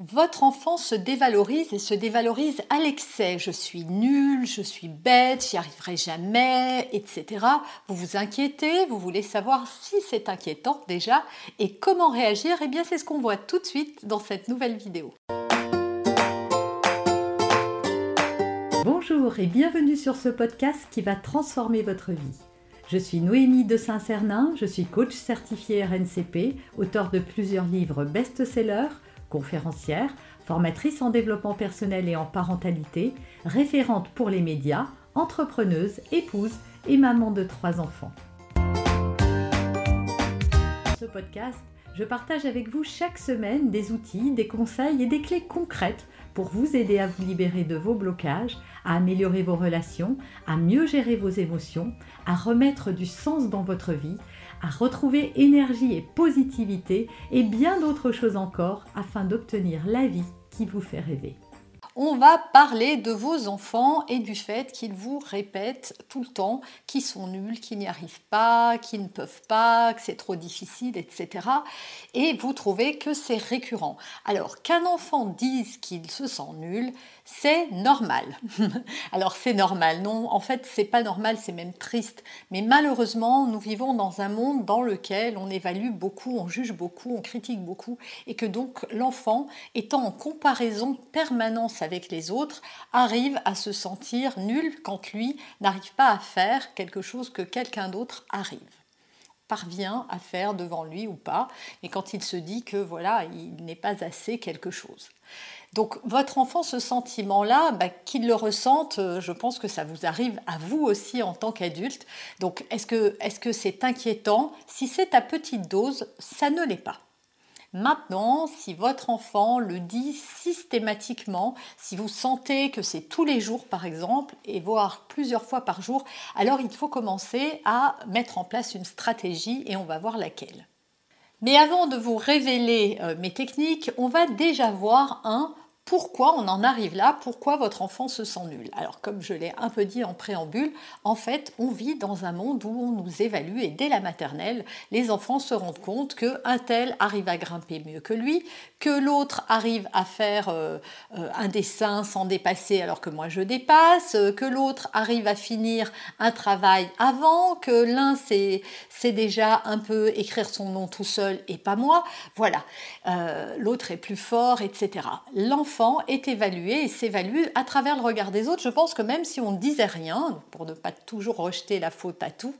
Votre enfant se dévalorise et se dévalorise à l'excès. Je suis nul, je suis bête, j'y arriverai jamais, etc. Vous vous inquiétez, vous voulez savoir si c'est inquiétant déjà et comment réagir. Eh bien, c'est ce qu'on voit tout de suite dans cette nouvelle vidéo. Bonjour et bienvenue sur ce podcast qui va transformer votre vie. Je suis Noémie de Saint-Cernin, je suis coach certifié RNCP, auteur de plusieurs livres best-sellers conférencière, formatrice en développement personnel et en parentalité, référente pour les médias, entrepreneuse, épouse et maman de trois enfants. Dans ce podcast, je partage avec vous chaque semaine des outils, des conseils et des clés concrètes pour vous aider à vous libérer de vos blocages, à améliorer vos relations, à mieux gérer vos émotions, à remettre du sens dans votre vie à retrouver énergie et positivité et bien d'autres choses encore afin d'obtenir la vie qui vous fait rêver on va parler de vos enfants et du fait qu'ils vous répètent tout le temps qu'ils sont nuls, qu'ils n'y arrivent pas, qu'ils ne peuvent pas, que c'est trop difficile, etc. Et vous trouvez que c'est récurrent. Alors qu'un enfant dise qu'il se sent nul, c'est normal. Alors c'est normal, non, en fait c'est pas normal, c'est même triste. Mais malheureusement, nous vivons dans un monde dans lequel on évalue beaucoup, on juge beaucoup, on critique beaucoup, et que donc l'enfant, étant en comparaison permanente avec les autres, arrive à se sentir nul quand lui n'arrive pas à faire quelque chose que quelqu'un d'autre arrive parvient à faire devant lui ou pas, mais quand il se dit que voilà, il n'est pas assez quelque chose. Donc votre enfant, ce sentiment-là, bah, qu'il le ressente, euh, je pense que ça vous arrive à vous aussi en tant qu'adulte. Donc est-ce que c'est inquiétant? Si c'est à petite dose, ça ne l'est pas. Maintenant, si votre enfant le dit systématiquement, si vous sentez que c'est tous les jours par exemple, et voire plusieurs fois par jour, alors il faut commencer à mettre en place une stratégie et on va voir laquelle. Mais avant de vous révéler euh, mes techniques, on va déjà voir un pourquoi on en arrive là, pourquoi votre enfant se sent nul. Alors comme je l'ai un peu dit en préambule, en fait on vit dans un monde où on nous évalue et dès la maternelle, les enfants se rendent compte qu'un tel arrive à grimper mieux que lui, que l'autre arrive à faire euh, euh, un dessin sans dépasser alors que moi je dépasse, euh, que l'autre arrive à finir un travail avant, que l'un sait, déjà un peu écrire son nom tout seul et pas moi. Voilà, l'autre est plus fort, etc. est évalué et s'évalue à travers le regard des autres. Je pense que même si on ne disait rien, pour ne pas toujours rejeter la faute à tout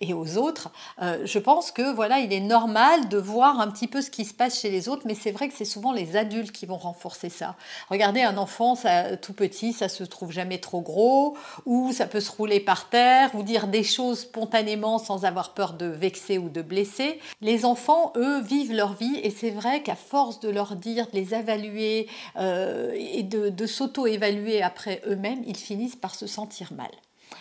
et aux autres, euh, je pense que voilà, il est normal de voir un petit peu ce qui se passe chez les autres, mais c'est vrai que c'est souvent les adultes qui vont renforcer ça. Regardez un enfant tout petit, ça se trouve jamais trop gros, ou ça peut se rouler par terre, ou dire des choses spontanément sans avoir peur de vexer ou de blesser. Les enfants, eux, vivent leur vie et c'est vrai qu'à force de leur dire, de les évaluer, euh, euh, et de, s'auto-évaluer après eux-mêmes, ils finissent par se sentir mal.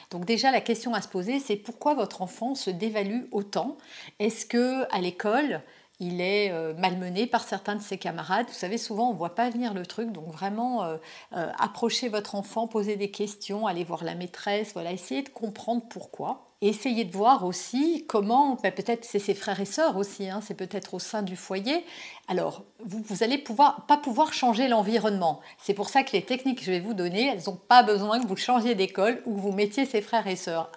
Donc déjà la question à se poser, c'est pourquoi votre enfant se dévalue autant? Est-ce que à l'école il est euh, malmené par certains de ses camarades? Vous savez, souvent, on ne voit pas venir le truc. Donc, vraiment, euh, approchez votre enfant, posez des questions, allez voir la maîtresse, voilà, essayez de comprendre pourquoi. Et essayez de voir aussi comment, ben, peut-être c'est ses frères et sœurs aussi, hein, c'est peut-être au sein du foyer. Alors, vous, vous allez pouvoir, pas pouvoir changer l'environnement. C'est pour ça que les techniques que je vais vous donner, elles n'ont pas besoin que vous changiez d'école ou que vous mettiez ses frères et sœurs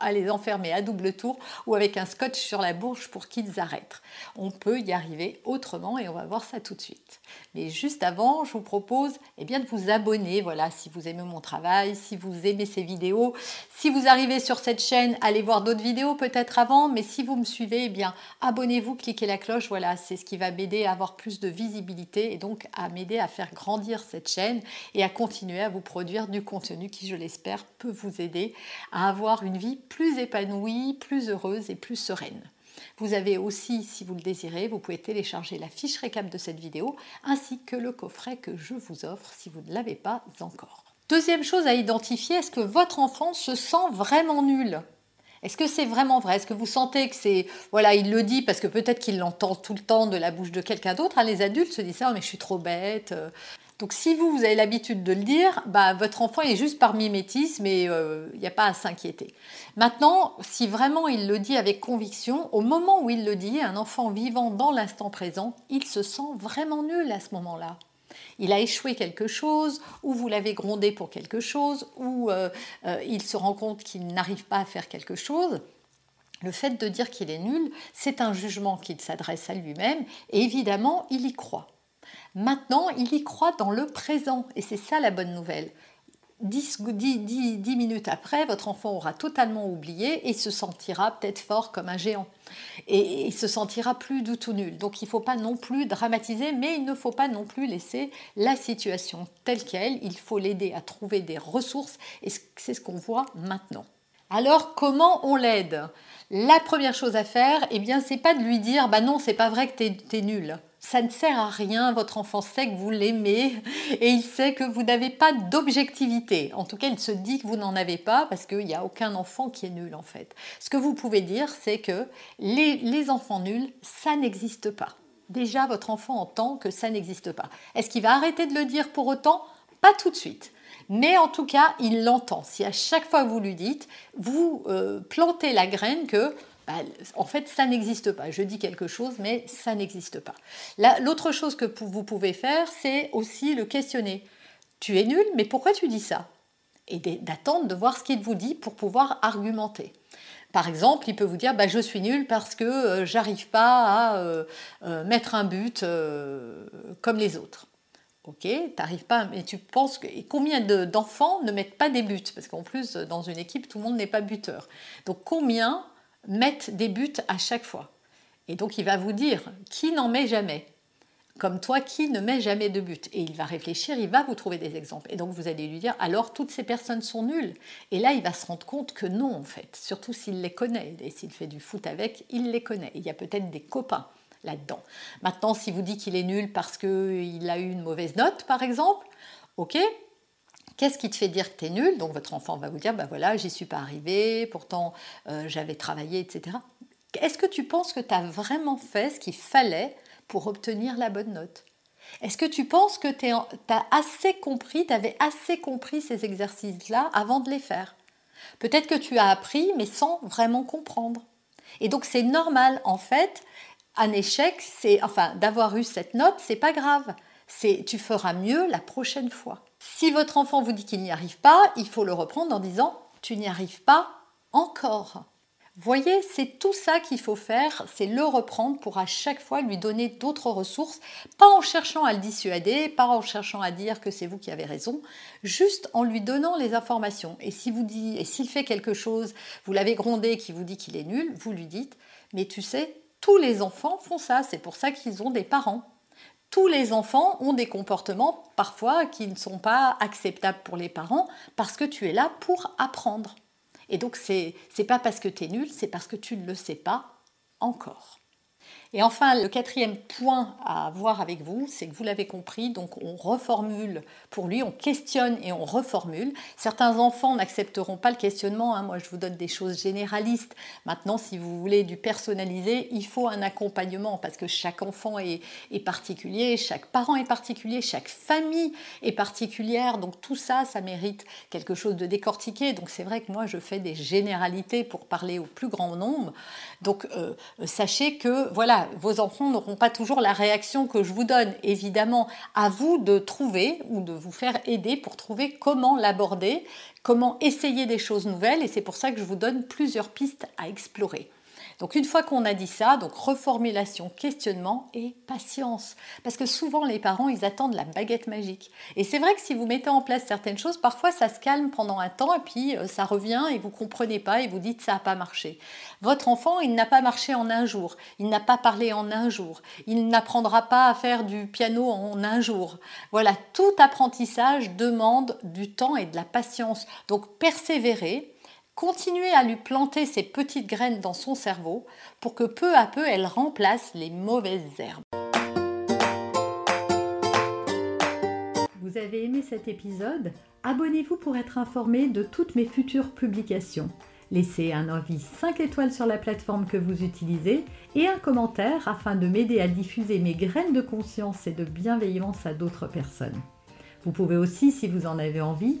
à, les enfermer à double tour ou avec un scotch sur la bouche pour qu'ils arrêtent. On peut y arriver autrement et on va voir ça tout de suite. Mais juste avant, je vous propose eh bien, de vous abonner, voilà, si vous aimez mon travail, si vous aimez ces vidéos, si vous arrivez sur cette chaîne allez voir d'autres vidéos peut-être avant, mais si vous me suivez, eh bien abonnez-vous, cliquez la cloche, voilà, c'est ce qui va m'aider à avoir plus de visibilité et donc à m'aider à faire grandir cette chaîne et à continuer à vous produire du contenu qui, je l'espère, peut vous aider à avoir une vie plus épanouie, plus heureuse et plus sereine. Vous avez aussi, si vous le désirez, vous pouvez télécharger la fiche récap de cette vidéo ainsi que le coffret que je vous offre si vous ne l'avez pas encore. Deuxième chose à identifier, est-ce que votre enfant se sent vraiment nul? Est-ce que c'est vraiment vrai? Est-ce que vous sentez que c'est... Voilà, il le dit parce que peut-être qu'il l'entend tout le temps de la bouche de quelqu'un d'autre? Hein, les adultes se disent ça, oh, mais je suis trop bête. Euh. Donc si vous, vous avez l'habitude de le dire, bah, votre enfant est juste par mimétisme il euh, n'y a pas à s'inquiéter. Maintenant, si vraiment il le dit avec conviction, au moment où il le dit, un enfant vivant dans l'instant présent, il se sent vraiment nul à ce moment-là. Il a échoué quelque chose, ou vous l'avez grondé pour quelque chose, ou euh, euh, il se rend compte qu'il n'arrive pas à faire quelque chose. Le fait de dire qu'il est nul, c'est un jugement qu'il s'adresse à lui-même, et évidemment, il y croit. Maintenant, il y croit dans le présent, et c'est ça la bonne nouvelle. 10, minutes après, votre enfant aura totalement oublié et se sentira peut-être fort comme un géant. Et, il se sentira plus du tout nul. Donc il ne faut pas non plus dramatiser, mais il ne faut pas non plus laisser la situation telle qu'elle. Il faut l'aider à trouver des ressources et c'est ce qu'on voit maintenant. Alors comment on l'aide? La première chose à faire, eh bien, c'est pas de lui dire bah non, c'est pas vrai que tu es nul ça ne sert à rien, votre enfant sait que vous l'aimez et il sait que vous n'avez pas d'objectivité. En tout cas, il se dit que vous n'en avez pas parce qu'il n'y a aucun enfant qui est nul en fait. Ce que vous pouvez dire, c'est que les, enfants nuls, ça n'existe pas. Déjà, votre enfant entend que ça n'existe pas. Est-ce qu'il va arrêter de le dire pour autant? Pas tout de suite. Mais en tout cas, il l'entend. Si à chaque fois que vous lui dites, vous euh, plantez la graine que bah, en fait, ça n'existe pas. Je dis quelque chose, mais ça n'existe pas. L'autre chose que vous pouvez faire, c'est aussi le questionner. Tu es nul, mais pourquoi tu dis ça? Et d'attendre de voir ce qu'il vous dit pour pouvoir argumenter. Par exemple, il peut vous dire bah, Je suis nul parce que euh, j'arrive pas à euh, euh, mettre un but comme les autres. Ok, t'arrives pas, mais tu penses que. Et combien d'enfants ne mettent pas des buts? Parce qu'en plus, dans une équipe, tout le monde n'est pas buteur. Donc, combien mettent des buts à chaque fois. Et donc il va vous dire qui n'en met jamais? Comme toi qui ne met jamais de but? Et il va réfléchir, il va vous trouver des exemples. Et donc vous allez lui dire, alors toutes ces personnes sont nulles. Et là, il va se rendre compte que non, en fait. Surtout s'il les connaît. Et s'il fait du foot avec, il les connaît. il y a peut-être des copains là-dedans. Maintenant, si vous dit qu'il est nul parce qu'il a eu une mauvaise note, par exemple, ok, Qu'est-ce qui te fait dire que tu es nul? Donc votre enfant va vous dire, ben voilà, j'y suis pas arrivé, pourtant euh, j'avais travaillé, etc. Est-ce que tu penses que tu as vraiment fait ce qu'il fallait pour obtenir la bonne note? Est-ce que tu penses que tu as assez compris, tu avais assez compris ces exercices-là avant de les faire? Peut-être que tu as appris, mais sans vraiment comprendre. Et donc c'est normal, en fait, un échec, c'est enfin d'avoir eu cette note, c'est pas grave. C'est tu feras mieux la prochaine fois. Si votre enfant vous dit qu'il n'y arrive pas, il faut le reprendre en disant tu n'y arrives pas encore. Voyez, c'est tout ça qu'il faut faire, c'est le reprendre pour à chaque fois lui donner d'autres ressources, pas en cherchant à le dissuader, pas en cherchant à dire que c'est vous qui avez raison, juste en lui donnant les informations. Et si vous dit, et s'il fait quelque chose, vous l'avez grondé, qui vous dit qu'il est nul, vous lui dites, mais tu sais, tous les enfants font ça, c'est pour ça qu'ils ont des parents tous les enfants ont des comportements parfois qui ne sont pas acceptables pour les parents parce que tu es là pour apprendre. Et donc c'est pas parce que tu es nul, c'est parce que tu ne le sais pas encore. Et enfin, le quatrième point à voir avec vous, c'est que vous l'avez compris, donc on reformule pour lui, on questionne et on reformule. Certains enfants n'accepteront pas le questionnement, hein. moi je vous donne des choses généralistes. Maintenant, si vous voulez du personnalisé, il faut un accompagnement parce que chaque enfant est, particulier, chaque parent est particulier, chaque famille est particulière, donc tout ça, ça mérite quelque chose de décortiqué. Donc c'est vrai que moi je fais des généralités pour parler au plus grand nombre. Donc euh, sachez que voilà, vos enfants n'auront pas toujours la réaction que je vous donne. Évidemment, à vous de trouver ou de vous faire aider pour trouver comment l'aborder, comment essayer des choses nouvelles. Et c'est pour ça que je vous donne plusieurs pistes à explorer. Donc une fois qu'on a dit ça, donc reformulation, questionnement et patience. Parce que souvent les parents, ils attendent la baguette magique. Et c'est vrai que si vous mettez en place certaines choses, parfois ça se calme pendant un temps et puis euh, ça revient et vous comprenez pas et vous dites ça n'a pas marché. Votre enfant, il n'a pas marché en un jour, il n'a pas parlé en un jour, il n'apprendra pas à faire du piano en un jour. Voilà, tout apprentissage demande du temps et de la patience. Donc persévérer, Continuez à lui planter ces petites graines dans son cerveau pour que peu à peu elle remplace les mauvaises herbes. Vous avez aimé cet épisode? Abonnez-vous pour être informé de toutes mes futures publications. Laissez un avis 5 étoiles sur la plateforme que vous utilisez et un commentaire afin de m'aider à diffuser mes graines de conscience et de bienveillance à d'autres personnes. Vous pouvez aussi, si vous en avez envie,